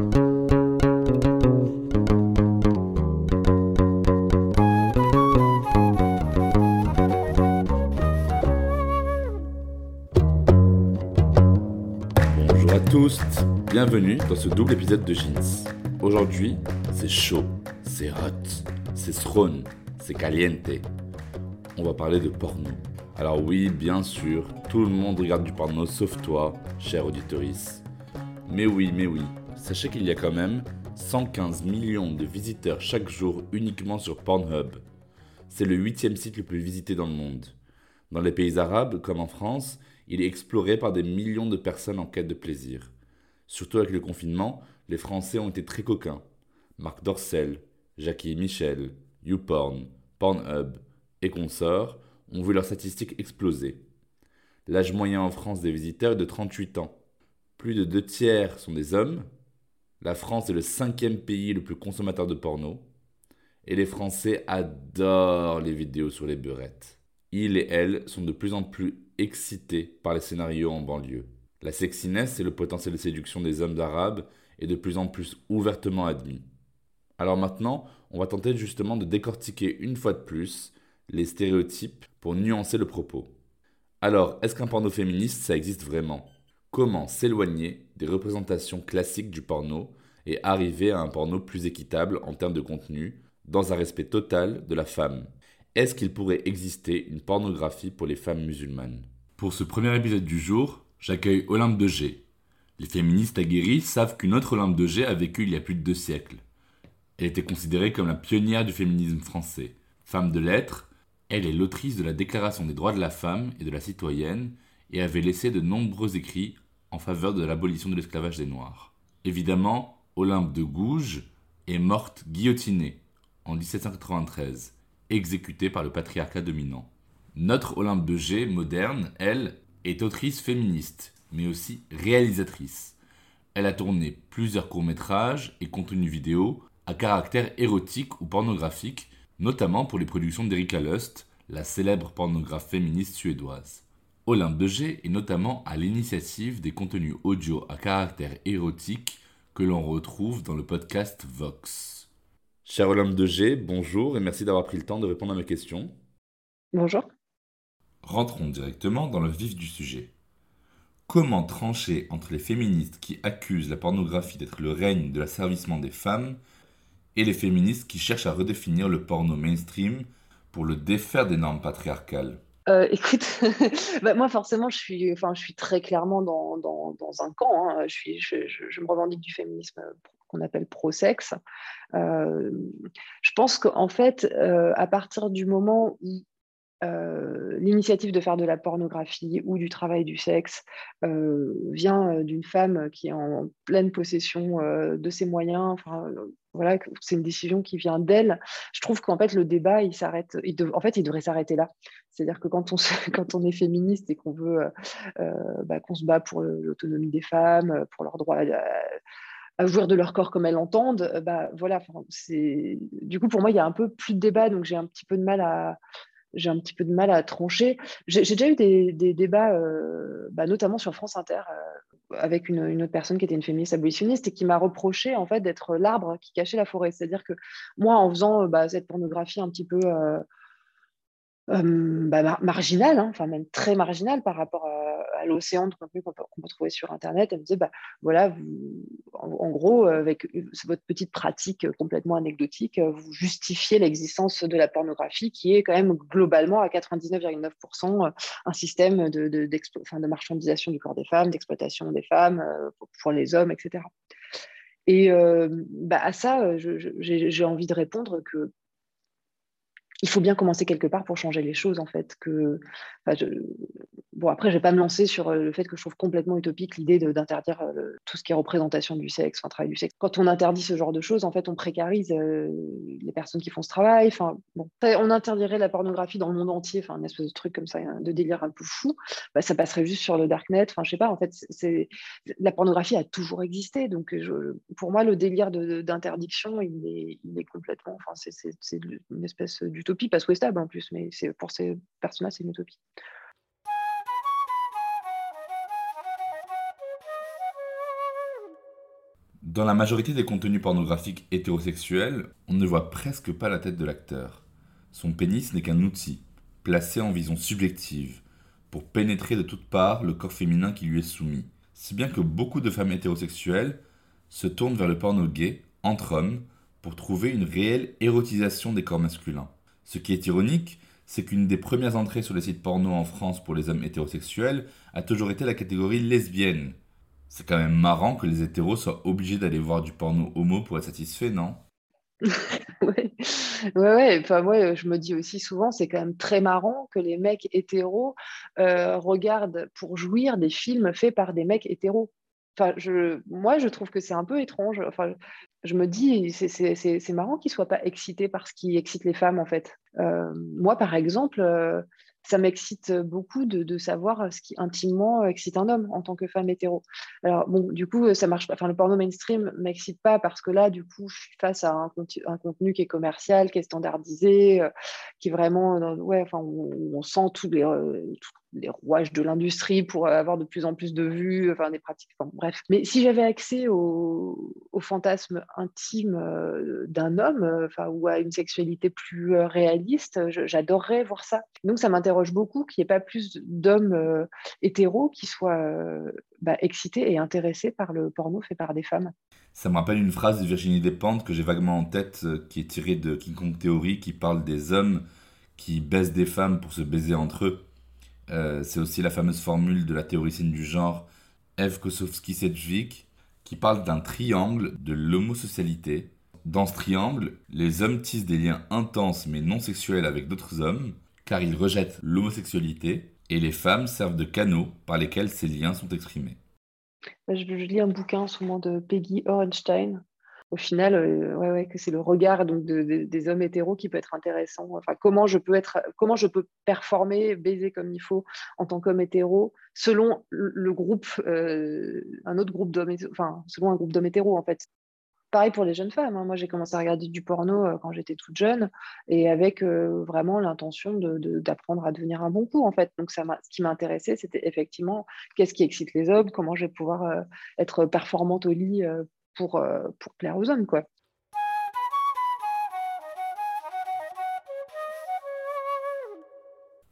Bonjour à tous, bienvenue dans ce double épisode de Jeans. Aujourd'hui, c'est chaud, c'est hot, c'est throne, c'est caliente. On va parler de porno. Alors oui, bien sûr, tout le monde regarde du porno sauf toi, cher auditorice. Mais oui, mais oui, sachez qu'il y a quand même 115 millions de visiteurs chaque jour uniquement sur Pornhub. C'est le huitième site le plus visité dans le monde. Dans les pays arabes, comme en France, il est exploré par des millions de personnes en quête de plaisir. Surtout avec le confinement, les Français ont été très coquins. Marc Dorcel, Jackie Michel, YouPorn, Pornhub et consorts ont vu leurs statistiques exploser. L'âge moyen en France des visiteurs est de 38 ans. Plus de deux tiers sont des hommes. La France est le cinquième pays le plus consommateur de porno. Et les Français adorent les vidéos sur les beurettes. Ils et elles sont de plus en plus excités par les scénarios en banlieue. La sexiness et le potentiel de séduction des hommes arabes est de plus en plus ouvertement admis. Alors maintenant, on va tenter justement de décortiquer une fois de plus les stéréotypes pour nuancer le propos. Alors, est-ce qu'un porno féministe, ça existe vraiment? Comment s'éloigner des représentations classiques du porno et arriver à un porno plus équitable en termes de contenu, dans un respect total de la femme Est-ce qu'il pourrait exister une pornographie pour les femmes musulmanes? Pour ce premier épisode du jour, j'accueille Olympe de G. Les féministes aguerris savent qu'une autre Olympe de G a vécu il y a plus de deux siècles. Elle était considérée comme la pionnière du féminisme français. Femme de lettres, elle est l'autrice de la Déclaration des droits de la femme et de la citoyenne et avait laissé de nombreux écrits en faveur de l'abolition de l'esclavage des Noirs. Évidemment, Olympe de Gouges est morte guillotinée en 1793, exécutée par le patriarcat dominant. Notre Olympe de G moderne, elle, est autrice féministe, mais aussi réalisatrice. Elle a tourné plusieurs courts-métrages et contenus vidéo à caractère érotique ou pornographique, notamment pour les productions d'Erika Lust, la célèbre pornographe féministe suédoise. Olympe de G est notamment à l'initiative des contenus audio à caractère érotique que l'on retrouve dans le podcast Vox. Cher Olympe de G, bonjour et merci d'avoir pris le temps de répondre à mes questions. Bonjour. Rentrons directement dans le vif du sujet. Comment trancher entre les féministes qui accusent la pornographie d'être le règne de l'asservissement des femmes et les féministes qui cherchent à redéfinir le porno mainstream pour le défaire des normes patriarcales? Euh, écoute, bah, moi forcément, je suis, enfin, je suis très clairement dans, dans, un camp. Hein. Je, me revendique du féminisme qu'on appelle pro-sexe. Euh, je pense qu'en fait, euh, à partir du moment où euh, l'initiative de faire de la pornographie ou du travail du sexe euh, vient d'une femme qui est en pleine possession de ses moyens, enfin, voilà, c'est une décision qui vient d'elle. Je trouve qu'en fait, le débat, il s'arrête. En fait, il devrait s'arrêter là. C'est-à-dire que quand on, est féministe et qu'on veut, euh, bah, qu'on se bat pour l'autonomie des femmes, pour leur droit à, à, jouir de leur corps comme elles l'entendent, bah voilà. Du coup pour moi, il y a un peu plus de débat, donc j'ai un petit peu de mal à j'ai un petit peu de mal à trancher. J'ai déjà eu des, débats, euh, bah, notamment sur France Inter, euh, avec une, autre personne qui était une féministe abolitionniste et qui m'a reproché en fait d'être l'arbre qui cachait la forêt. C'est-à-dire que moi, en faisant bah, cette pornographie un petit peu euh, euh, bah, marginale, hein, enfin même très marginale par rapport à l'océan de contenu qu'on peut, trouver sur Internet. Elle me disait, bah, voilà, vous, en, gros, avec votre petite pratique complètement anecdotique, vous justifiez l'existence de la pornographie qui est quand même globalement à 99,9% un système de, marchandisation du corps des femmes, d'exploitation des femmes euh, pour, les hommes, etc. Et euh, bah, à ça, j'ai envie de répondre que il faut bien commencer quelque part pour changer les choses, en fait. Que, Bon, après, je ne vais pas me lancer sur euh, le fait que je trouve complètement utopique l'idée d'interdire euh, tout ce qui est représentation du sexe, enfin, travail du sexe. Quand on interdit ce genre de choses, en fait, on précarise euh, les personnes qui font ce travail. Enfin, on interdirait la pornographie dans le monde entier, enfin, un espèce de truc comme ça, de délire un peu fou. Bah, ça passerait juste sur le darknet. Enfin, je sais pas, en fait, c'est la pornographie a toujours existé. Donc, pour moi, le délire d'interdiction, il est, il est complètement, enfin, c'est une espèce d'utopie, pas souhaitable en plus, mais pour ces personnes-là, c'est une utopie. Dans la majorité des contenus pornographiques hétérosexuels, on ne voit presque pas la tête de l'acteur. Son pénis n'est qu'un outil, placé en vision subjective, pour pénétrer de toutes parts le corps féminin qui lui est soumis. Si bien que beaucoup de femmes hétérosexuelles se tournent vers le porno gay, entre hommes, pour trouver une réelle érotisation des corps masculins. Ce qui est ironique, c'est qu'une des premières entrées sur les sites porno en France pour les hommes hétérosexuels a toujours été la catégorie lesbienne, c'est quand même marrant que les hétéros soient obligés d'aller voir du porno homo pour être satisfaits, non? Ouais. ouais, Enfin, moi, je me dis aussi souvent, c'est quand même très marrant que les mecs hétéros euh, regardent pour jouir des films faits par des mecs hétéros. Enfin, je, moi, je trouve que c'est un peu étrange. Enfin, je me dis, c'est marrant qu'ils ne soient pas excités par ce qui excite les femmes, en fait. Euh, moi, par exemple, euh, ça m'excite beaucoup de, savoir ce qui intimement excite un homme en tant que femme hétéro. Alors, bon, du coup, ça marche. Enfin, le porno mainstream m'excite pas parce que là, du coup, je suis face à un, contenu qui est commercial, qui est standardisé, euh, qui est vraiment. ouais, enfin, on, sent tous les, les rouages de l'industrie pour avoir de plus en plus de vues, enfin des pratiques, bref. Mais si j'avais accès au, fantasme intime euh, d'un homme, euh, enfin, ou à une sexualité plus euh, réaliste, j'adorerais voir ça. Donc ça m'interroge beaucoup qu'il n'y ait pas plus d'hommes hétéros qui soient bah, excités et intéressés par le porno fait par des femmes. Ça me rappelle une phrase de Virginie Despentes que j'ai vaguement en tête, qui est tirée de King Kong Theory, qui parle des hommes qui baissent des femmes pour se baiser entre eux. Euh, c'est aussi la fameuse formule de la théoricienne du genre Eve Kosowski-Sedgwick qui parle d'un triangle de l'homosocialité. Dans ce triangle, les hommes tissent des liens intenses mais non sexuels avec d'autres hommes car ils rejettent l'homosexualité et les femmes servent de canaux par lesquels ces liens sont exprimés. Je, je lis un bouquin souvent de Peggy Orenstein au final, euh, ouais, ouais, que c'est le regard donc, des hommes hétéros qui peut être intéressant. Enfin, comment je peux être, comment je peux performer, baiser comme il faut en tant qu'homme hétéro, selon le groupe, euh, un autre groupe d'hommes, enfin, selon un groupe d'hommes hétéros en fait. Pareil pour les jeunes femmes. Hein. Moi, j'ai commencé à regarder du porno euh, quand j'étais toute jeune et avec vraiment l'intention d'apprendre à devenir un bon coup, en fait. Donc, ce qui m'intéressait, c'était effectivement qu'est-ce qui excite les hommes, comment je vais pouvoir être performante au lit pour, euh.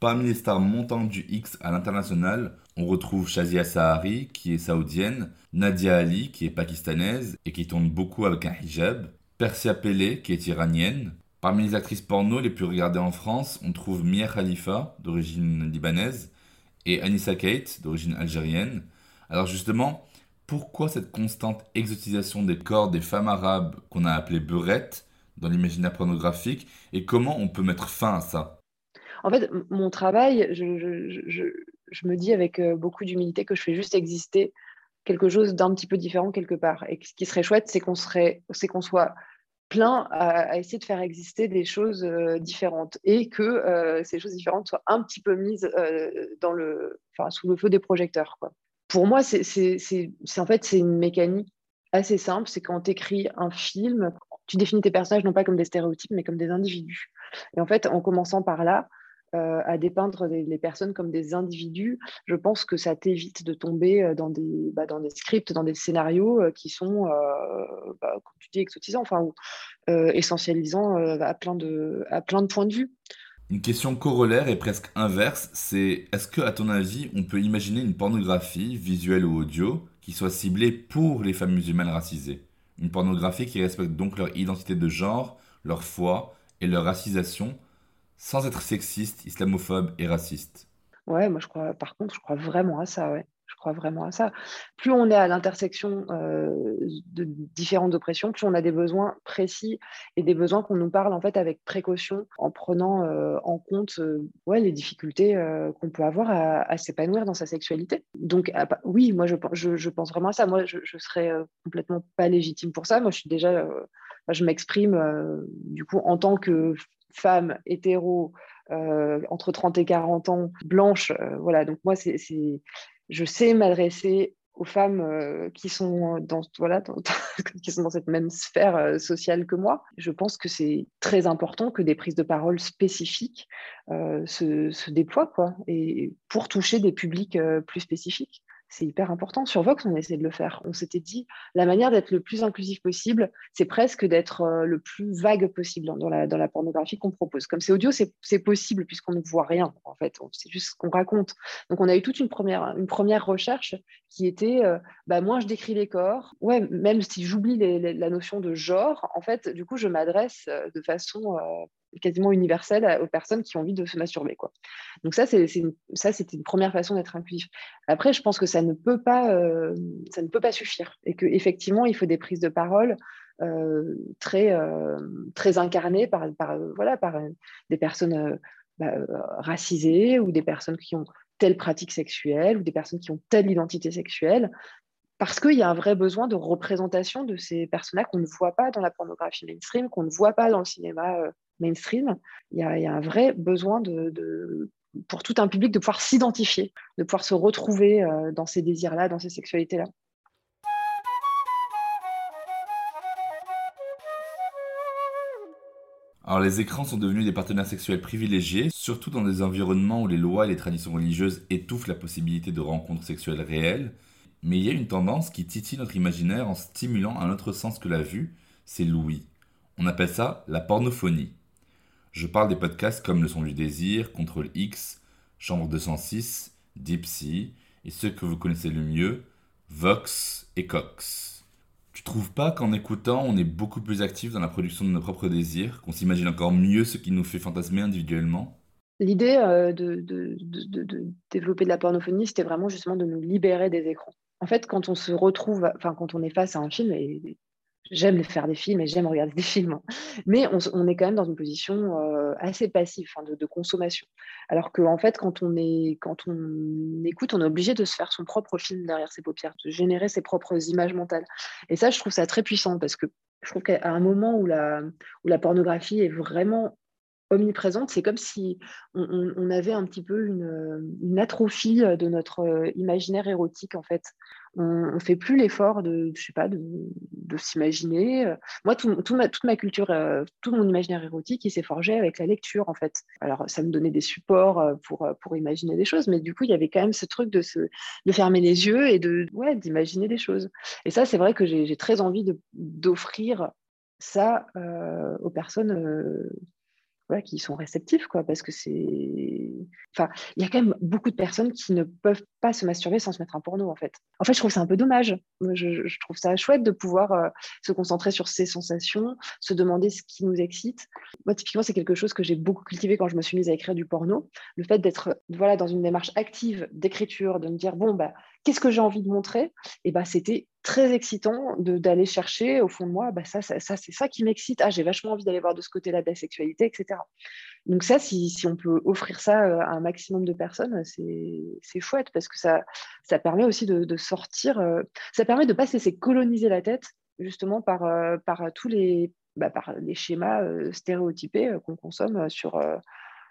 Parmi les stars montantes du X à l'international, on retrouve Shazia Sahari, qui est saoudienne, Nadia Ali, qui est pakistanaise et qui tourne beaucoup avec un hijab, Persia Pele, qui est iranienne. Parmi les actrices porno les plus regardées en France, on trouve Mia Khalifa, d'origine libanaise, et Anissa Kate, d'origine algérienne. Alors justement, pourquoi cette constante exotisation des corps des femmes arabes qu'on a appelées beurettes dans l'imaginaire pornographique et comment on peut mettre fin à ça? En fait, mon travail, je, me dis avec euh, beaucoup d'humilité que je fais juste exister quelque chose d'un petit peu différent quelque part. Et ce qui serait chouette, c'est qu'on soit plein à, essayer de faire exister des choses euh, différentes et que euh, ces choses différentes soient un petit peu mises dans le, sous le feu des projecteurs. Quoi pour moi, c'est en fait c'est une mécanique assez simple. C'est quand tu écris un film, tu définis tes personnages non pas comme des stéréotypes, mais comme des individus. Et en fait, en commençant par là, euh, à dépeindre les, personnes comme des individus, je pense que ça t'évite de tomber euh, dans des, bah, dans des scripts, dans des scénarios euh, qui sont, bah, comme tu dis, exotisants, enfin, ou essentialisants à plein de points de vue. Une question corollaire et presque inverse, c'est est-ce que, à ton avis, on peut imaginer une pornographie, visuelle ou audio, qui soit ciblée pour les femmes musulmanes racisées? Une pornographie qui respecte donc leur identité de genre, leur foi et leur racisation, sans être sexiste, islamophobe et raciste? Ouais, moi je crois, par contre, je crois vraiment à ça, ouais. Crois vraiment à ça. Plus on est à l'intersection de différentes oppressions, plus on a des besoins précis et des besoins qu'on nous parle en fait avec précaution, en prenant en compte ouais, les difficultés qu'on peut avoir à, s'épanouir dans sa sexualité. Donc oui, moi je, pense vraiment à ça. Moi, je, je serais complètement pas légitime pour ça. Moi, je suis déjà, je m'exprime du coup en tant que femme hétéro euh, entre 30 et 40 ans, blanche. Euh, voilà, donc moi, c'est, je sais m'adresser aux femmes euh, qui, sont dans, cette même sphère sociale que moi. Je pense que c'est très important que des prises de parole spécifiques se, se, déploient quoi, et pour toucher des publics plus spécifiques c'est hyper important. Sur Vox, on essaie de le faire. On s'était dit, la manière d'être le plus inclusif possible, c'est presque d'être euh, le plus vague possible dans la, dans la pornographie qu'on propose. Comme c'est audio, c'est possible puisqu'on ne voit rien, en fait. C'est juste ce qu'on raconte. Donc, on a eu toute une première, une première recherche qui était, euh, bah, moi, je décris les corps. Ouais, même si j'oublie la notion de genre, en fait, du coup, je m'adresse euh, de façon quasiment universelle aux personnes qui ont envie de se masturber. Quoi. Donc ça, c'est, ça, c'était une première façon d'être inclusif. Après, je pense que ça ne peut pas, euh, ça ne peut pas suffire et qu'effectivement, il faut des prises de parole euh, très, euh, très incarnées par, par, voilà, par des personnes bah, racisées ou des personnes qui ont telle pratique sexuelle ou des personnes qui ont telle identité sexuelle parce qu'il y a un vrai besoin de représentation de ces personnages qu'on ne voit pas dans la pornographie mainstream, qu'on ne voit pas dans le cinéma mainstream, il y, a, un vrai besoin de, pour tout un public de pouvoir s'identifier, de pouvoir se retrouver euh, dans ces désirs-là, dans ces sexualités-là. Alors les écrans sont devenus des partenaires sexuels privilégiés, surtout dans des environnements où les lois et les traditions religieuses étouffent la possibilité de rencontres sexuelles réelles. Mais il y a une tendance qui titille notre imaginaire en stimulant un autre sens que la vue, c'est l'ouïe. On appelle ça la pornophonie. Je parle des podcasts comme Le Son du Désir, Contrôle X, Chambre 206, Deep Sea, et ceux que vous connaissez le mieux, Vox et Cox. Tu trouves pas qu'en écoutant, on est beaucoup plus actif dans la production de nos propres désirs, qu'on s'imagine encore mieux ce qui nous fait fantasmer individuellement? L'idée euh, de, développer de la pornophonie, c'était vraiment justement de nous libérer des écrans. En fait, quand on se retrouve, enfin, quand on est face à un film, et j'aime faire des films et j'aime regarder des films, hein. mais on, est quand même dans une position euh, assez passive de, consommation. Alors qu'en en fait, quand on, est, quand on écoute, on est obligé de se faire son propre film derrière ses paupières, de générer ses propres images mentales. Et ça, je trouve ça très puissant parce que je trouve qu'à un moment où la, où la pornographie est vraiment omniprésente, c'est comme si on, avait un petit peu une, une, atrophie de notre euh, imaginaire érotique en fait on ne fait plus l'effort de, je sais pas, de, s'imaginer. Moi, toute ma culture, euh, tout mon imaginaire érotique, il s'est forgé avec la lecture, en fait. Alors, ça me donnait des supports euh, pour, euh, pour imaginer des choses, mais du coup, il y avait quand même ce truc de, se, de fermer les yeux et de, ouais, d'imaginer des choses. Et ça, c'est vrai que j'ai très envie d'offrir ça aux personnes qui sont réceptifs, parce que c'est. Enfin, il y a quand même beaucoup de personnes qui ne peuvent pas se masturber sans se mettre un porno, en fait. En fait, je trouve ça un peu dommage. Je, trouve ça chouette de pouvoir euh, se concentrer sur ses sensations, se demander ce qui nous excite. Moi, typiquement, c'est quelque chose que j'ai beaucoup cultivé quand je me suis mise à écrire du porno. Le fait d'être voilà, dans une démarche active d'écriture, de me dire, bon, bah, qu'est-ce que j'ai envie de montrer? Et bah, c'était très excitant d'aller chercher au fond de moi, bah, ça, ça, c'est ça qui m'excite. Ah, j'ai vachement envie d'aller voir de ce côté-là de la sexualité, etc. Donc ça, si, si, on peut offrir ça euh, à un maximum de personnes, c'est chouette parce que ça, ça permet aussi de, sortir, euh, ça permet de ne pas se laisser coloniser la tête justement par, euh, par tous les, bah, par les schémas stéréotypés qu'on consomme sur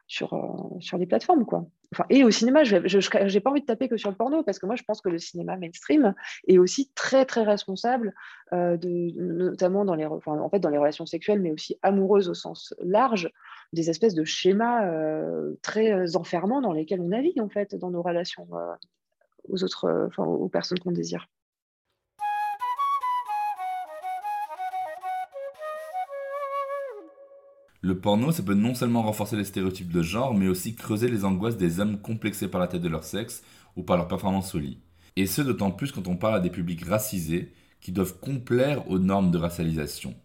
sur, euh, sur les plateformes. Quoi. Et au cinéma, je n'ai pas envie de taper que sur le porno, parce que moi, je pense que le cinéma mainstream est aussi très, très responsable, euh, de, notamment dans les, en fait, dans les relations sexuelles, mais aussi amoureuses au sens large, des espèces de schémas euh, très enfermants dans lesquels on navigue, en fait, dans nos relations aux autres, aux personnes qu'on désire. Le porno, ça peut non seulement renforcer les stéréotypes de genre, mais aussi creuser les angoisses des hommes complexés par la tête de leur sexe ou par leur performance au lit. Et ce, d'autant plus quand on parle à des publics racisés qui doivent complaire aux normes de racialisation.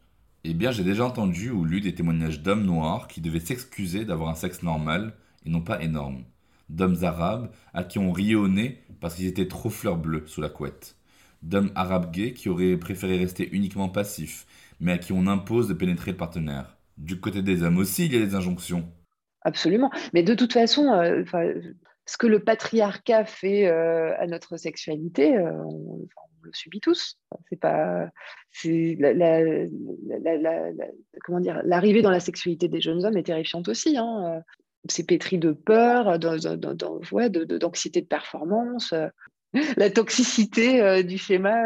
Eh bien, j'ai déjà entendu ou lu des témoignages d'hommes noirs qui devaient s'excuser d'avoir un sexe normal et non pas énorme. d'hommes arabes à qui on riait au nez parce qu'ils étaient trop fleurs bleues sous la couette, d'hommes arabes gays qui auraient préféré rester uniquement passifs, mais à qui on impose de pénétrer le partenaire. Du côté des hommes aussi, il y a des injonctions. Absolument. Mais de toute façon, euh, ce que le patriarcat fait euh, à notre sexualité, euh, on, le subit tous. C'est pas, c'est comment dire, l'arrivée dans la sexualité des jeunes hommes est terrifiante aussi. Hein. C'est pétri de peur, d'anxiété de performance la toxicité du schéma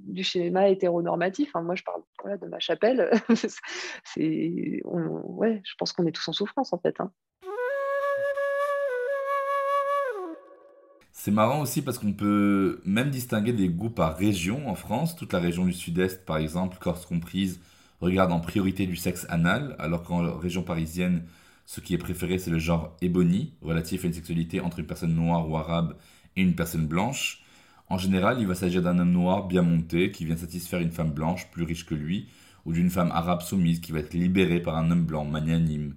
du schéma hétéronormatif. Moi, je parle de ma chapelle. c'est, ouais, je pense qu'on est tous en souffrance en fait. Hein. C'est marrant aussi parce qu'on peut même distinguer des goûts par région en France. Toute la région du Sud-Est, par exemple, Corse comprise, regarde en priorité du sexe anal, alors qu'en région parisienne, ce qui est préféré, c'est le genre ébony, relatif à une sexualité entre une personne noire ou arabe et une personne blanche. En général, il va s'agir d'un homme noir bien monté qui vient satisfaire une femme blanche plus riche que lui, ou d'une femme arabe soumise qui va être libérée par un homme blanc magnanime.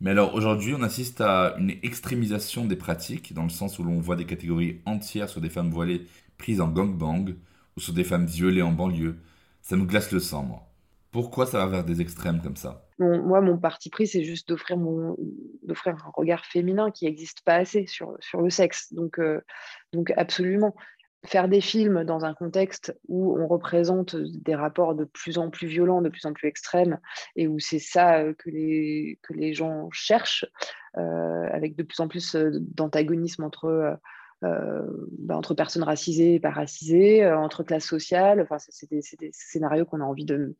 Mais alors aujourd'hui, on assiste à une extrémisation des pratiques, dans le sens où l'on voit des catégories entières sur des femmes voilées prises en gangbang, ou sur des femmes violées en banlieue. Ça nous glace le sang, moi. Pourquoi ça va vers des extrêmes comme ça? Moi, mon parti pris, c'est juste d'offrir, un regard féminin qui n'existe pas assez sur, le sexe. Donc, euh, donc absolument faire des films dans un contexte où on représente des rapports de plus en plus violents, de plus en plus extrêmes, et où c'est ça euh, que les, gens cherchent, euh, avec de plus en plus euh, d'antagonisme entre, bah, entre personnes racisées et pas racisées, entre classes sociales. C'est des, scénarios qu'on a envie de,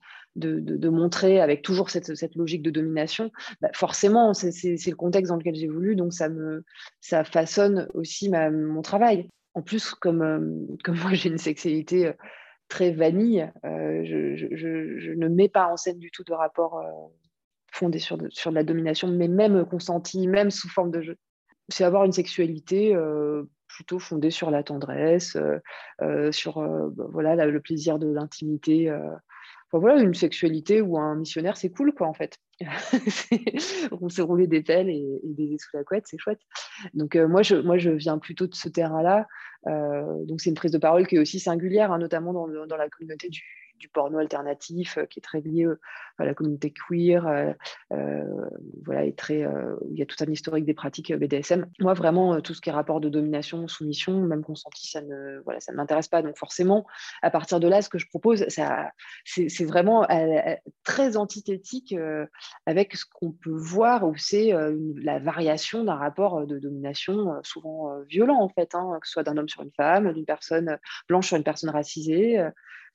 montrer avec toujours cette, logique de domination. Bah, forcément, c'est le contexte dans lequel j'ai voulu, donc ça, me, façonne aussi mon travail en plus, comme, euh, moi j'ai une sexualité euh, très vanille, euh, je, ne mets pas en scène du tout de rapport fondé sur de, la domination, mais même consenti, même sous forme de jeu. C'est avoir une sexualité plutôt fondée sur la tendresse, sur bah, voilà, le plaisir de l'intimité voilà, une sexualité ou un missionnaire, c'est cool, quoi, en fait. on s'est roulé des pelles et, des baiser sous la couette, c'est chouette. Donc, euh, moi, je, moi, je viens plutôt de ce terrain-là. Euh, donc, c'est une prise de parole qui est aussi singulière, hein, notamment dans, dans, la communauté du, du porno alternatif euh, qui est très lié euh, à la communauté queer, euh, voilà, et très, il y a tout un historique des pratiques BDSM. Moi, vraiment, tout ce qui est rapport de domination, soumission, même consenti, ça ne, voilà, ça ne m'intéresse pas. Donc forcément, à partir de là, ce que je propose, ça, c'est vraiment très antithétique avec ce qu'on peut voir où c'est la variation d'un rapport de domination souvent violent en fait, hein, que ce soit d'un homme sur une femme, d'une personne blanche sur une personne racisée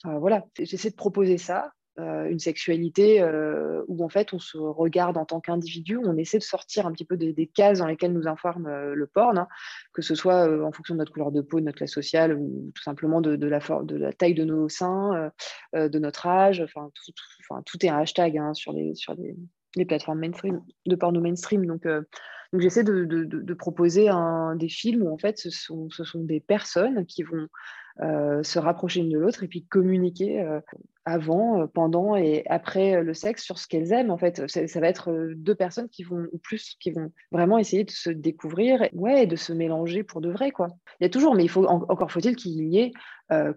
voilà, j'essaie de proposer ça, euh, une sexualité euh, où en fait on se regarde en tant qu'individu, on essaie de sortir un petit peu des, cases dans lesquelles nous informe euh, le porn, hein, que ce soit en fonction de notre couleur de peau, de notre classe sociale ou tout simplement de, la, de la, taille de nos seins, de notre âge, enfin tout, tout, est un hashtag hein, sur, les, sur les, plateformes mainstream, de porno mainstream. Donc, donc j'essaie de, proposer un, des films où en fait ce sont, ce sont des personnes qui vont se rapprocher l'une de l'autre et puis communiquer euh, avant, euh, pendant et après le sexe sur ce qu'elles aiment. En fait, ça, va être deux personnes qui vont, ou plus, qui vont vraiment essayer de se découvrir ouais, et de se mélanger pour de vrai. Quoi. Il y a toujours, mais il faut, encore faut-il qu'il y ait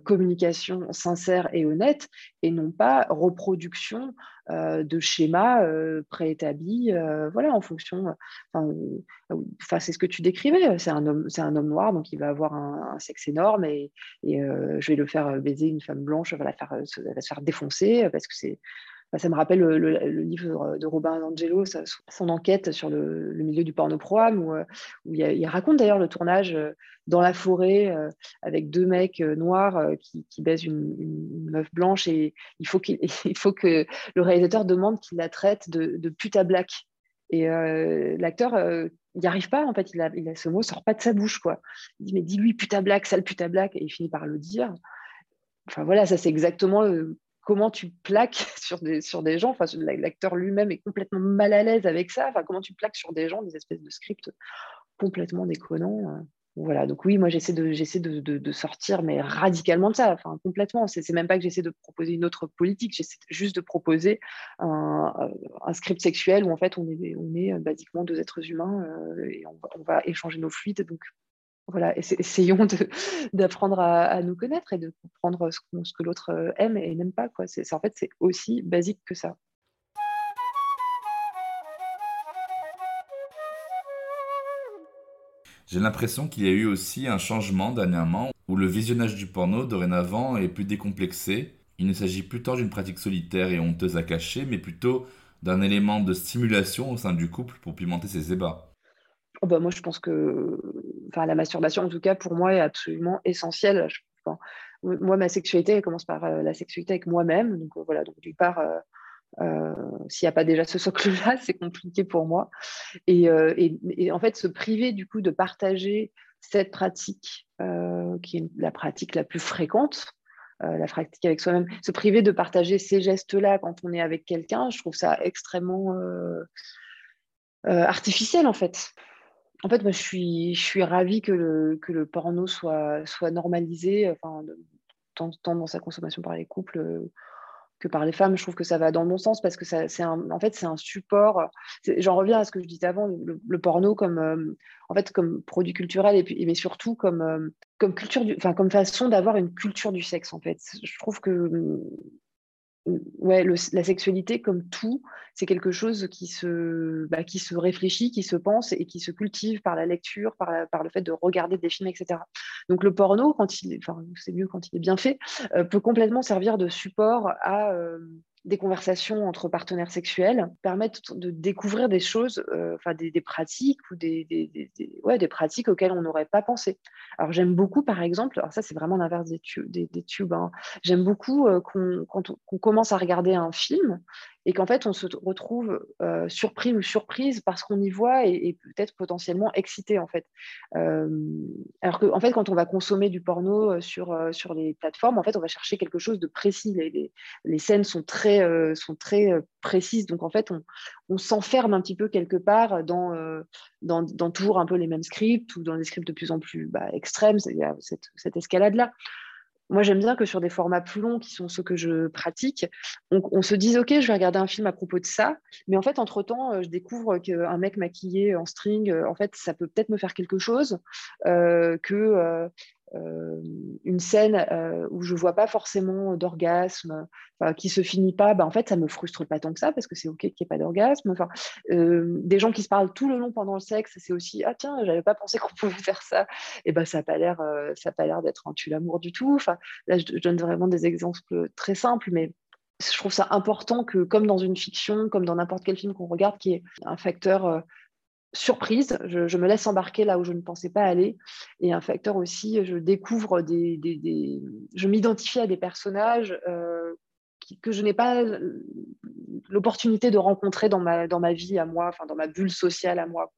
communication sincère et honnête et non pas reproduction de schémas préétablis, voilà, en fonction. Enfin, c'est ce que tu décrivais. C'est un homme, c'est un homme noir, donc il va avoir un, sexe énorme et, je vais le faire baiser une femme blanche, va la faire, faire défoncer parce que c'est ça me rappelle le, livre de Robin Angelo, son enquête sur le, milieu du porno où, où il, raconte d'ailleurs le tournage dans la forêt euh, avec deux mecs euh, noirs euh, qui, baisent une, meuf blanche et il faut, qu'il faut que le réalisateur demande qu'il la traite de, de puta black. Et l'acteur, il n'y arrive pas, en fait, il a, il a, ce mot sort pas de sa bouche, quoi. Il dit, mais dis-lui puta black, sale puta black, et il finit par le dire. Enfin voilà, ça c'est exactement comment tu plaques sur des, sur des gens. L'acteur lui-même est complètement mal à l'aise avec ça. Comment tu plaques sur des gens des espèces de scripts complètement déconnants. voilà, donc oui, moi j'essaie de, j'essaie de, sortir, mais radicalement de ça, enfin complètement. C'est, même pas que j'essaie de proposer une autre politique, j'essaie juste de proposer un, script sexuel où en fait on est, on est basiquement deux êtres humains et on va, échanger nos fluides. Donc voilà, essayons d'apprendre à, nous connaître et de comprendre ce, que l'autre aime et n'aime pas. En fait, c'est aussi basique que ça. J'ai l'impression qu'il y a eu aussi un changement dernièrement où le visionnage du porno dorénavant est plus décomplexé. Il ne s'agit plus tant d'une pratique solitaire et honteuse à cacher, mais plutôt d'un élément de stimulation au sein du couple pour pimenter ses ébats. Oh bah moi, je pense que enfin, la masturbation, en tout cas, pour moi, est absolument essentielle. moi, ma sexualité, elle commence par euh, la sexualité avec moi-même. Donc, euh, voilà, donc d'une part, euh, euh, s'il n'y a pas déjà ce socle-là, c'est compliqué pour moi. Euh, et, en fait, se priver du coup de partager cette pratique, euh, qui est la pratique la plus fréquente, la pratique avec soi-même, se priver de partager ces gestes-là quand on est avec quelqu'un, je trouve ça extrêmement artificiel en fait. En fait, moi, je suis, je suis ravie que le, que le porno soit, soit normalisé, enfin, tant, dans sa consommation par les couples que par les femmes. Je trouve que ça va dans le bon sens parce que c'est en fait un support. J'en reviens à ce que je disais avant, le, porno comme euh, en fait comme produit culturel et mais surtout comme euh, comme culture, enfin comme façon d'avoir une culture du sexe en fait. Je trouve que ouais, la sexualité, comme tout, c'est quelque chose qui se, bah, qui se réfléchit, qui se pense et qui se cultive par la lecture, par, par le fait de regarder des films, etc. Donc le porno, quand il, enfin, c'est mieux quand il est bien fait, euh, peut complètement servir de support à, euh, des conversations entre partenaires sexuels permettent de découvrir des choses, euh, enfin des, pratiques ou des, des, ouais, des pratiques auxquelles on n'aurait pas pensé. Alors j'aime beaucoup, par exemple, alors ça c'est vraiment l'inverse des, tubes, hein. j'aime beaucoup euh, qu'on, quand on, commence à regarder un film et qu'en fait on se retrouve euh, surpris ou surprise parce qu'on y voit et, peut-être potentiellement excité en fait. Euh, alors que en fait quand on va consommer du porno euh, sur, sur les plateformes, en fait on va chercher quelque chose de précis. Les, les, scènes sont très, sont très précises, donc en fait on, s'enferme un petit peu quelque part dans, dans, toujours un peu les mêmes scripts ou dans des scripts de plus en plus bah, extrêmes, cette, cette escalade-là. Moi, j'aime bien que sur des formats plus longs, qui sont ceux que je pratique, on, se dise, OK, je vais regarder un film à propos de ça. Mais en fait, entre-temps, euh, je découvre qu'un mec maquillé en string, euh, en fait, ça peut peut-être me faire quelque chose, euh, que une scène euh, où je vois pas forcément d'orgasme, qui se finit pas, bah, en fait, ça me frustre pas tant que ça parce que c'est ok qu'il n'y ait pas d'orgasme. Euh, des gens qui se parlent tout le long pendant le sexe, c'est aussi ah tiens, j'avais pas pensé qu'on pouvait faire ça. Et ben ça n'a pas l'air, ça pas l'air d'être un tue l'amour du tout. Là, je, donne vraiment des exemples très simples, mais je trouve ça important que, comme dans une fiction, comme dans n'importe quel film qu'on regarde, qui est un facteur surprise, je, me laisse embarquer là où je ne pensais pas aller. Et un facteur aussi, je découvre des, je m'identifie à des personnages euh, que je n'ai pas l'opportunité de rencontrer dans ma, dans ma vie à moi, enfin dans ma bulle sociale à moi.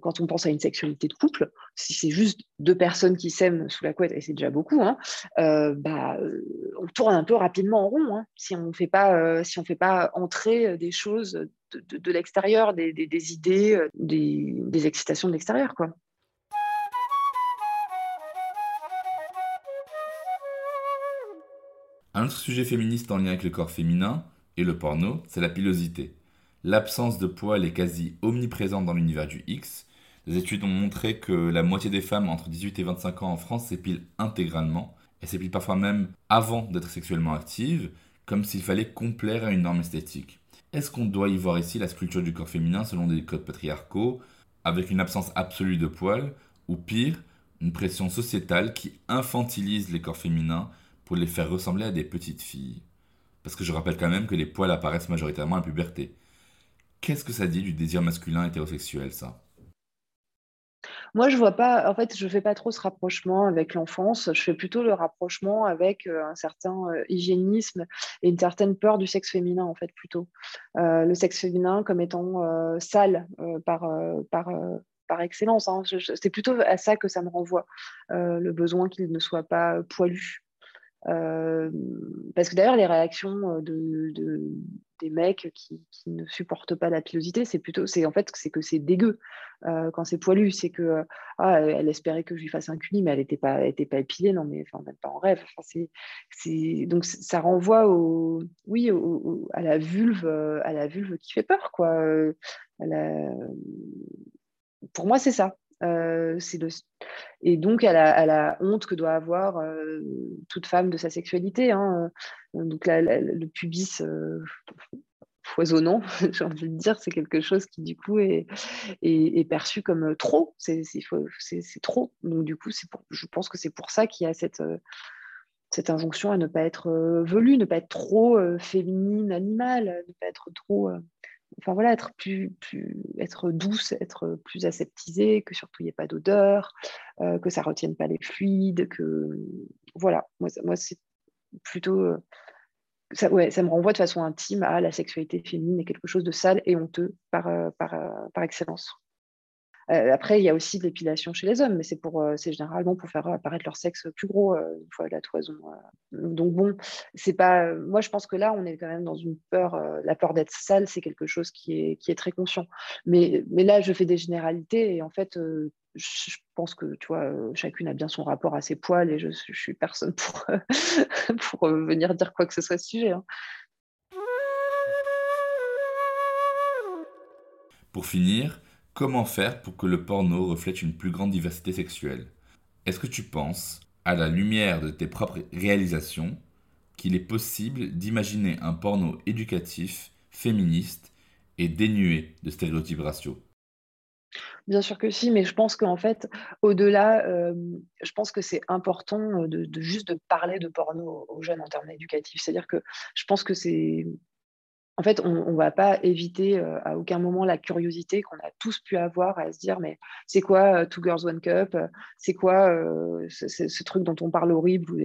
Quand on pense à une sexualité de couple, si c'est juste deux personnes qui s'aiment sous la couette, et c'est déjà beaucoup, hein, euh, bah, on tourne un peu rapidement en rond hein, si on ne euh, si fait pas entrer des choses de, l'extérieur, des, idées, euh, des, excitations de l'extérieur. Un autre sujet féministe en lien avec le corps féminin et le porno, c'est la pilosité. L'absence de poils est quasi omniprésente dans l'univers du X. Les études ont montré que la moitié des femmes entre 18 et 25 ans en France s'épilent intégralement, et s'épilent parfois même avant d'être sexuellement actives, comme s'il fallait complaire à une norme esthétique. Est-ce qu'on doit y voir ici la sculpture du corps féminin selon des codes patriarcaux, avec une absence absolue de poils, ou pire, une pression sociétale qui infantilise les corps féminins pour les faire ressembler à des petites filles? Parce que je rappelle quand même que les poils apparaissent majoritairement à la puberté. Qu'est-ce que ça dit du désir masculin hétérosexuel, ça? Moi, je vois pas, en fait, je fais pas trop ce rapprochement avec l'enfance. Je fais plutôt le rapprochement avec euh, un certain euh, hygiénisme et une certaine peur du sexe féminin, en fait, plutôt. Euh, le sexe féminin comme étant sale par, par, par excellence. Hein. C'est plutôt à ça que ça me renvoie, le besoin qu'il ne soit pas poilu. Parce que d'ailleurs, les réactions de, des mecs qui, ne supportent pas la pilosité, c'est plutôt, c'est en fait, c'est que c'est dégueu quand c'est poilu. C'est que ah, elle espérait que je lui fasse un cuni, mais elle n'était pas, pas épilée, non, mais enfin, même pas en rêve. Donc ça renvoie au, oui, à la vulve, à la vulve qui fait peur, quoi. Pour moi, c'est ça. Euh, et donc, à la, honte que doit avoir euh, toute femme de sa sexualité. Hein. Donc, le pubis euh, foisonnant, j'ai envie de dire, c'est quelque chose qui, du coup, est, perçu comme trop. C'est trop. Donc, du coup, je pense que c'est pour ça qu'il y a cette cette injonction à ne pas être velue, ne pas être trop féminine, animale, ne pas être trop enfin voilà, être plus, douce, être plus aseptisée, que surtout il n'y ait pas d'odeur, euh, que ça retienne pas les fluides, que voilà, moi, c'est plutôt euh, ça, me renvoie de façon intime à la sexualité féminine et quelque chose de sale et honteux par, euh, excellence. Euh, après, il y a aussi de l'épilation chez les hommes, mais c'est euh, généralement pour faire apparaître leur sexe plus gros euh, une fois la toison. Donc bon, c'est pas. Moi, je pense que là, on est quand même dans une peur. la peur d'être sale, c'est quelque chose qui est, qui est très conscient. Mais, mais là, je fais des généralités et en fait, je pense que tu vois, chacune a bien son rapport à ses poils et je, je suis personne pour, pour venir dire quoi que ce soit à ce sujet. Hein. Pour finir, Comment faire pour que le porno reflète une plus grande diversité sexuelle? Est-ce que tu penses, à la lumière de tes propres réalisations, qu'il est possible d'imaginer un porno éducatif, féministe et dénué de stéréotypes raciaux? Bien sûr que si, mais je pense qu'en fait, au-delà, euh, je pense que c'est important de, juste de parler de porno aux jeunes en termes éducatifs. C'est-à-dire que je pense que c'est en fait, on ne va pas éviter euh, à aucun moment la curiosité qu'on a tous pu avoir à se dire mais c'est quoi euh, Two Girls One Cup? C'est quoi euh, ce, truc dont on parle horrible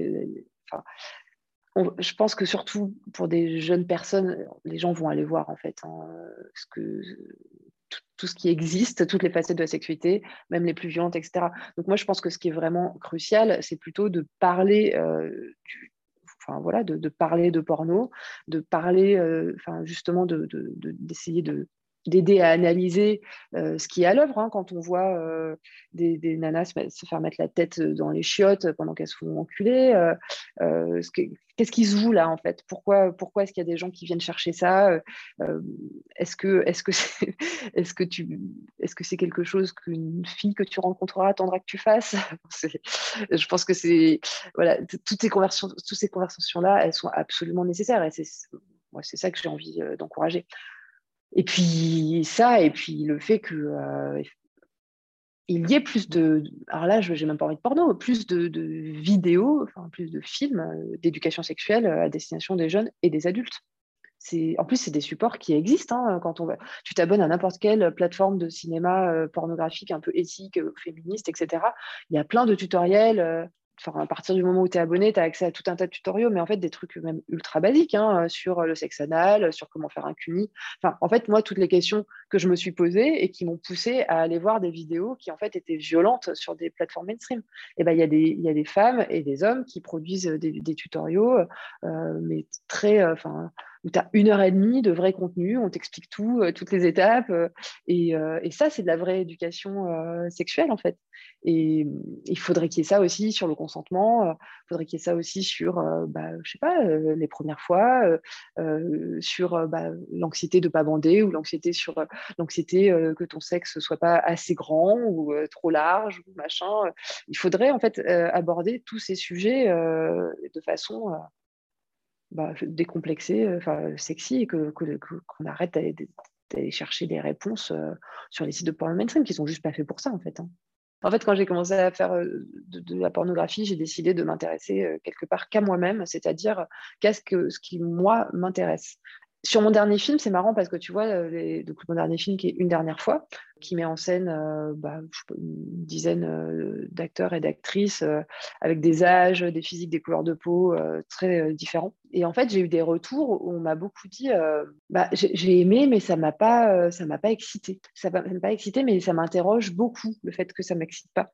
Je pense que surtout pour des jeunes personnes, les gens vont aller voir en fait hein, que, tout, ce qui existe, toutes les facettes de la sexualité, même les plus violentes, etc. Donc moi, je pense que ce qui est vraiment crucial, c'est plutôt de parler du, voilà, de, parler de porno, de parler, euh, enfin, justement, d'essayer de, d'aider à analyser euh, ce qui est à l'œuvre hein, quand on voit euh, des, nanas se, faire mettre la tête dans les chiottes pendant qu'elles se font enculer. Euh, qu'est-ce qui se joue là en fait? Pourquoi, pourquoi est-ce qu'il y a des gens qui viennent chercher ça? Est-ce que est-ce que c'est est-ce que est-ce que c'est quelque chose qu'une fille que tu rencontreras attendra que tu fasses? Je pense que c'est voilà toutes ces conversations toutes ces conversations là elles sont absolument nécessaires et c'est moi c'est ça que j'ai envie d'encourager. Et puis ça, et puis le fait que euh, il y ait plus de. Alors là, je n'ai même pas envie de porno, plus de, vidéos, enfin, plus de films euh, d'éducation sexuelle à destination des jeunes et des adultes. En plus, c'est des supports qui existent. Hein, quand on va... Tu t'abonnes à n'importe quelle plateforme de cinéma euh, pornographique un peu éthique, féministe, etc. Il y a plein de tutoriels à partir du moment où tu es abonné, tu as accès à tout un tas de tutoriaux, mais en fait, des trucs même ultra basiques hein, sur le sexe anal, sur comment faire un cuni. Enfin, en fait, moi, toutes les questions que je me suis posées et qui m'ont poussé à aller voir des vidéos qui, en fait, étaient violentes sur des plateformes mainstream. Eh ben, il y, a des, y a des femmes et des hommes qui produisent des, des tutoriaux, euh, mais très. Enfin, où tu as une heure et demie de vrai contenu, on t'explique tout, euh, toutes les étapes. Euh, et, euh, et, ça, c'est de la vraie éducation sexuelle, en fait. Et il faudrait qu'il y ait ça aussi sur le consentement, il faudrait qu'il y ait ça aussi sur, bah, je sais pas, les premières fois, sur bah, l'anxiété de ne pas bander ou l'anxiété sur l'anxiété que ton sexe soit pas assez grand ou trop large ou machin. Il faudrait en fait aborder tous ces sujets de façon bah, décomplexé, euh, enfin sexy, et qu'on que, arrête d'aller chercher des réponses euh, sur les sites de porno mainstream qui sont juste pas faits pour ça en fait. Hein. En fait, quand j'ai commencé à faire euh, de, la pornographie, j'ai décidé de m'intéresser quelque part qu'à moi-même, c'est-à-dire qu'est-ce que ce qui moi m'intéresse. Sur mon dernier film, c'est marrant parce que tu vois, euh, les, mon dernier film qui est Une dernière fois, qui met en scène euh, bah, une dizaine euh, d'acteurs et d'actrices avec des âges, des physiques, des couleurs de peau très différents. Et en fait, j'ai eu des retours où on m'a beaucoup dit bah, j'ai aimé, mais ça m'a pas, ça m'a pas excité. Ça m'a pas excité, mais ça m'interroge beaucoup le fait que ça m'excite pas.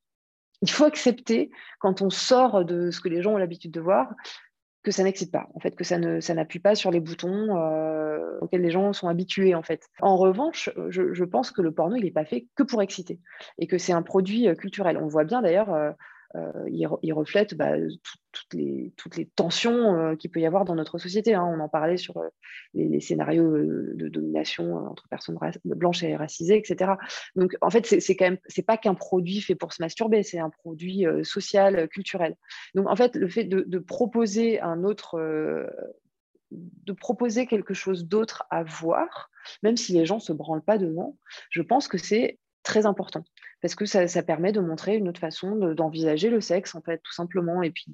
Il faut accepter quand on sort de ce que les gens ont l'habitude de voir que ça n'excite pas, en fait, que ça ne ça n'appuie pas sur les boutons auxquels les gens sont habitués, en fait. En revanche, je, je pense que le porno, il n'est pas fait que pour exciter et que c'est un produit culturel. On voit bien d'ailleurs euh, il, reflète bah, toutes, les, tensions euh, qu'il peut y avoir dans notre société. Hein. On en parlait sur euh, les, scénarios de domination entre personnes blanches et racisées, etc. Donc, en fait, c'est quand pas qu'un produit fait pour se masturber, c'est un produit social, culturel. Donc, en fait, le fait de, proposer un autre de proposer quelque chose d'autre à voir, même si les gens se branlent pas devant, je pense que c'est très important parce que ça, permet de montrer une autre façon d'envisager le sexe, en fait, tout simplement. Et puis,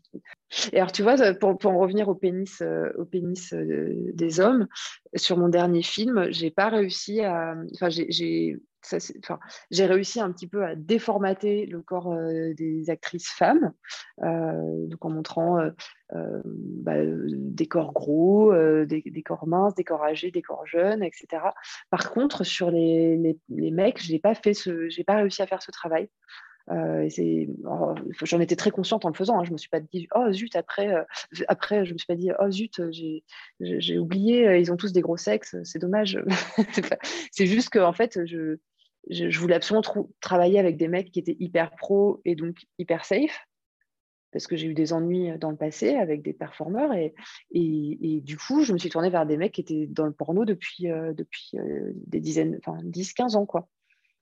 et alors, tu vois, pour, pour en revenir au pénis, euh, au pénis euh, des hommes, sur mon dernier film, j'ai pas réussi à. Enfin, j'ai j'ai réussi un petit peu à déformater le corps euh, des actrices femmes, euh, donc en montrant euh, bah, des corps gros, des, corps minces, des corps âgés, des corps jeunes, etc. Par contre, sur les, les, mecs, je n'ai pas, pas réussi à faire ce travail. J'en étais très consciente en le faisant. Hein. Je me suis pas dit oh zut après après je me suis pas dit oh zut j'ai oublié ils ont tous des gros sexes c'est dommage. c'est juste que en fait je je, voulais absolument travailler avec des mecs qui étaient hyper pro et donc hyper safe, parce que j'ai eu des ennuis dans le passé avec des performeurs. Et, du coup, je me suis tournée vers des mecs qui étaient dans le porno depuis, euh, depuis euh, des dizaines, enfin 10-15 ans. quoi.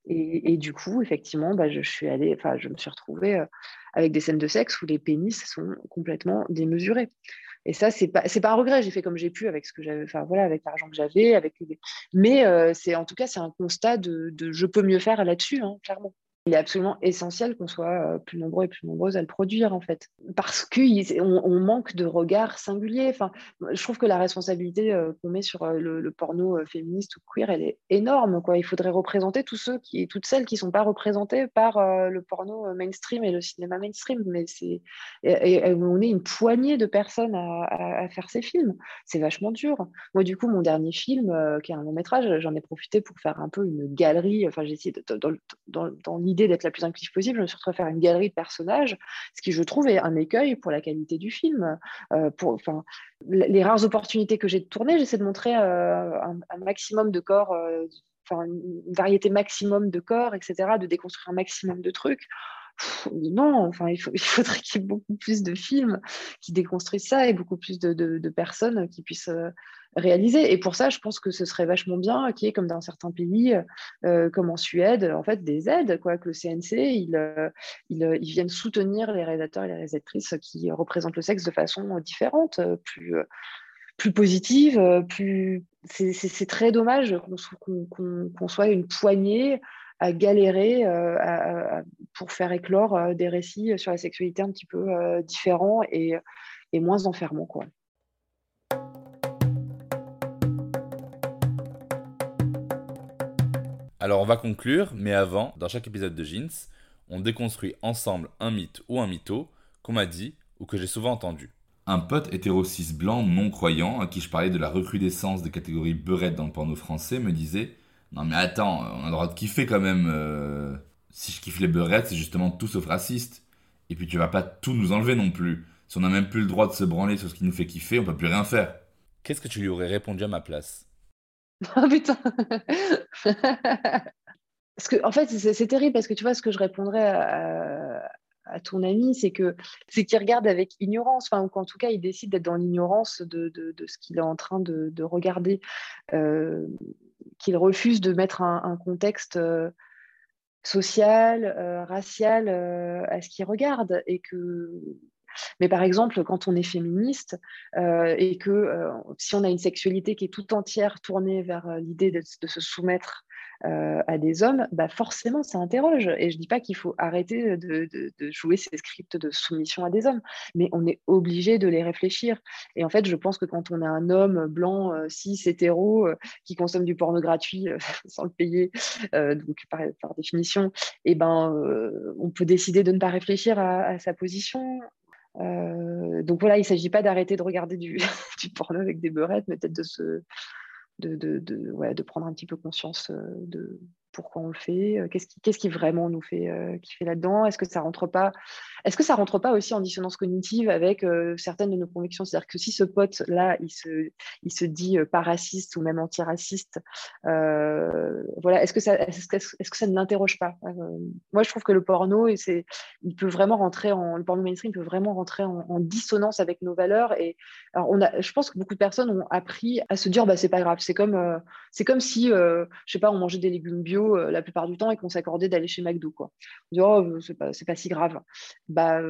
Et, du coup, effectivement, bah, je, suis allée, je me suis retrouvée euh, avec des scènes de sexe où les pénis sont complètement démesurés. Et ça, c'est pas, pas un regret. J'ai fait comme j'ai pu avec ce que j'avais, enfin voilà, avec l'argent que j'avais, avec. Mais euh, c'est en tout cas, c'est un constat de, de, je peux mieux faire là-dessus, hein, clairement il est absolument essentiel qu'on soit euh, plus nombreux et plus nombreuses à le produire, en fait. Parce qu'on on manque de regard singulier. Enfin, je trouve que la responsabilité euh, qu'on met sur euh, le, porno féministe ou queer, elle est énorme. Quoi. Il faudrait représenter tous ceux qui, toutes celles qui ne sont pas représentées par le porno mainstream et le cinéma mainstream. Mais c'est, on est une poignée de personnes à, faire ces films. C'est vachement dur. Moi, du coup, mon dernier film, qui est un long métrage, j'en ai profité pour faire un peu une galerie. Enfin, j'ai essayé de, dans, dans l'idée d'être la plus inclusive possible, je me suis retrouvée à faire une galerie de personnages, ce qui, je trouve, est un écueil pour la qualité du film. Euh, pour, enfin, les rares opportunités que j'ai de tourner, j'essaie de montrer euh, un, maximum de corps, euh, une variété maximum de corps, etc., de déconstruire un maximum de trucs non, enfin, il, faudrait qu'il y ait beaucoup plus de films qui déconstruisent ça et beaucoup plus de, personnes qui puissent euh, réaliser. Et pour ça, je pense que ce serait vachement bien qu'il y ait, comme dans certains pays, euh, comme en Suède, en fait, des aides, quoi, que le CNC, il, euh, il, vienne soutenir les réalisateurs et les réalisatrices qui représentent le sexe de façon différente, plus positive, plus c'est très dommage qu'on soit une poignée à galérer euh, pour faire éclore euh, des récits sur la sexualité un petit peu euh, différents et, et, moins enfermants. Quoi. Alors on va conclure, mais avant, dans chaque épisode de Jeans, on déconstruit ensemble un mythe ou un mytho qu'on m'a dit ou que j'ai souvent entendu. Un pote hétéro blanc non croyant à qui je parlais de la recrudescence des catégories beurette dans le porno français me disait non mais attends, on a le droit de kiffer quand même. Euh, si je kiffe les beurettes, c'est justement tout sauf raciste. Et puis tu vas pas tout nous enlever non plus. Si on n'a même plus le droit de se branler sur ce qui nous fait kiffer, on peut plus rien faire. Qu'est-ce que tu lui aurais répondu à ma place? Oh putain parce que, En fait, c'est terrible parce que tu vois, ce que je répondrais à, ton ami, c'est que c'est qu'il regarde avec ignorance, enfin, ou qu'en tout cas, il décide d'être dans l'ignorance de, ce qu'il est en train de, regarder. Euh, qu'il refuse de mettre un, contexte euh, social, euh, racial euh, à ce qu'il regarde et que mais par exemple, quand on est féministe et que si on a une sexualité qui est tout entière tournée vers l'idée de, se soumettre euh, à des hommes, bah forcément, ça interroge. Et je ne dis pas qu'il faut arrêter de, jouer ces scripts de soumission à des hommes, mais on est obligé de les réfléchir. Et en fait, je pense que quand on a un homme blanc, euh, cis, hétéro, euh, qui consomme du porno gratuit sans le payer, donc par, définition, et eh ben, on peut décider de ne pas réfléchir à, sa position, donc voilà, il ne s'agit pas d'arrêter de regarder du, du, porno avec des beurettes, mais peut-être de se, de, prendre un petit peu conscience euh, de pourquoi on le fait, euh, qu'est-ce qui, qui vraiment nous fait euh, là-dedans, est-ce que ça rentre pas, est-ce que ça rentre pas aussi en dissonance cognitive avec certaines de nos convictions? C'est-à-dire que si ce pote-là, il se, dit pas raciste ou même antiraciste, voilà, est-ce que, ça, ne l'interroge pas? Moi, je trouve que le porno, il peut vraiment rentrer en, le porno mainstream peut vraiment rentrer en, dissonance avec nos valeurs. Et alors on a, je pense que beaucoup de personnes ont appris à se dire, bah, c'est pas grave. C'est comme, c'est comme si, je sais pas, on mangeait des légumes bio la plupart du temps et qu'on s'accordait d'aller chez McDo, quoi. On dit, oh, c'est pas, c'est pas si grave bah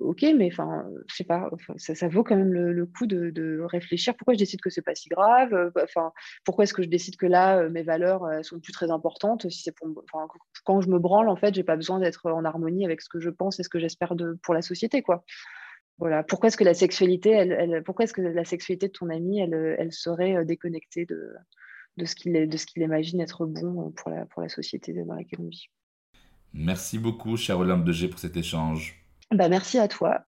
ok, mais enfin, je sais pas, ça, vaut quand même le, coup de, réfléchir. Pourquoi je décide que c'est pas si grave bah, Enfin, pourquoi est-ce que je décide que là, mes valeurs sont plus très importantes Si c'est pour, quand je me branle, en fait, j'ai pas besoin d'être en harmonie avec ce que je pense et ce que j'espère pour la société, quoi. Voilà. Pourquoi est-ce que la sexualité, elle, pourquoi est-ce que la sexualité de ton ami, elle, elle serait déconnectée de, de ce qu'il imagine être bon pour la société dans laquelle on vit? Merci beaucoup, cher Olympe de G, pour cet échange. Bah, merci à toi.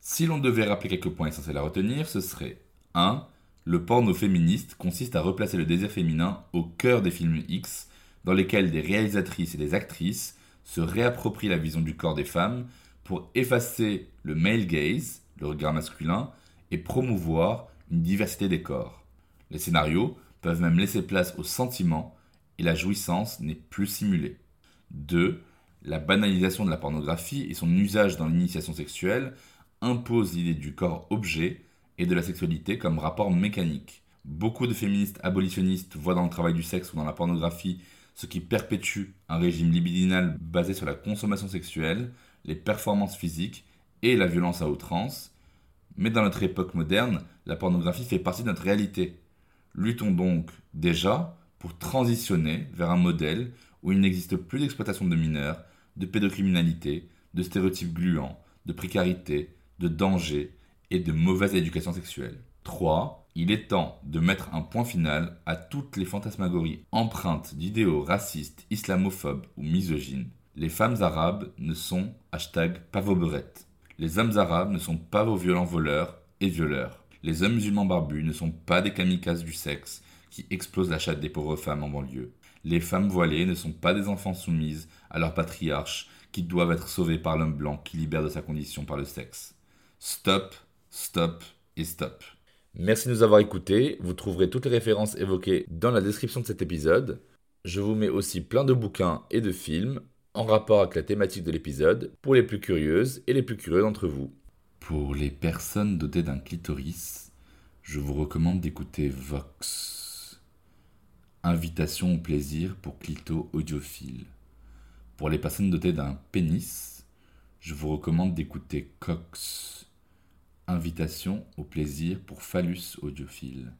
Si l'on devait rappeler quelques points essentiels à retenir, ce serait 1. Le porno féministe consiste à replacer le désir féminin au cœur des films X, dans lesquels des réalisatrices et des actrices se réapproprient la vision du corps des femmes pour effacer le male gaze, le regard masculin, et promouvoir une diversité des corps. Les scénarios peuvent même laisser place au sentiment et la jouissance n'est plus simulée. 2. La banalisation de la pornographie et son usage dans l'initiation sexuelle impose l'idée du corps objet et de la sexualité comme rapport mécanique. Beaucoup de féministes abolitionnistes voient dans le travail du sexe ou dans la pornographie ce qui perpétue un régime libidinal basé sur la consommation sexuelle, les performances physiques et la violence à outrance. Mais dans notre époque moderne, la pornographie fait partie de notre réalité. Luttons donc déjà pour transitionner vers un modèle où il n'existe plus d'exploitation de mineurs, de pédocriminalité, de stéréotypes gluants, de précarité, de danger et de mauvaise éducation sexuelle. 3. Il est temps de mettre un point final à toutes les fantasmagories empreintes d'idéaux racistes, islamophobes ou misogynes. Les femmes arabes ne sont hashtag pas vos berettes. Les hommes arabes ne sont pas vos violents voleurs et violeurs. Les hommes musulmans barbus ne sont pas des kamikazes du sexe qui explosent la chatte des pauvres femmes en banlieue. Les femmes voilées ne sont pas des enfants soumises à leur patriarche qui doivent être sauvés par l'homme blanc qui libère de sa condition par le sexe. Stop, stop et stop. Merci de nous avoir écoutés. Vous trouverez toutes les références évoquées dans la description de cet épisode. Je vous mets aussi plein de bouquins et de films en rapport avec la thématique de l'épisode pour les plus curieuses et les plus curieux d'entre vous. Pour les personnes dotées d'un clitoris, je vous recommande d'écouter Vox. Invitation au plaisir pour clito audiophile. Pour les personnes dotées d'un pénis, je vous recommande d'écouter Cox. Invitation au plaisir pour phallus audiophile.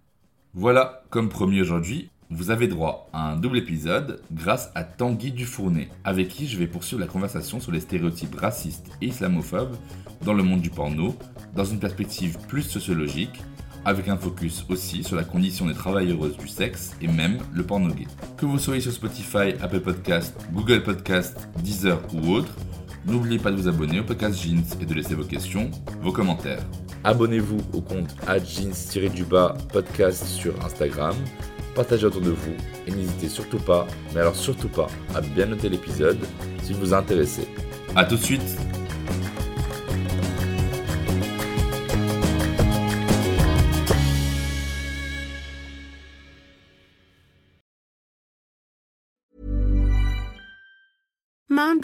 Voilà, comme promis aujourd'hui, vous avez droit à un double épisode grâce à Tanguy Dufournet, avec qui je vais poursuivre la conversation sur les stéréotypes racistes et islamophobes dans le monde du porno, dans une perspective plus sociologique, avec un focus aussi sur la condition des travailleuses du sexe et même le porno gay. Que vous soyez sur Spotify, Apple Podcast, Google Podcast, Deezer ou autre, n'oubliez pas de vous abonner au podcast Jeans et de laisser vos questions, vos commentaires. Abonnez-vous au compte jeans-du-bas podcast sur Instagram partagez autour de vous et n'hésitez surtout pas, mais alors surtout pas, à bien noter l'épisode s'il vous a intéressé. A tout de suite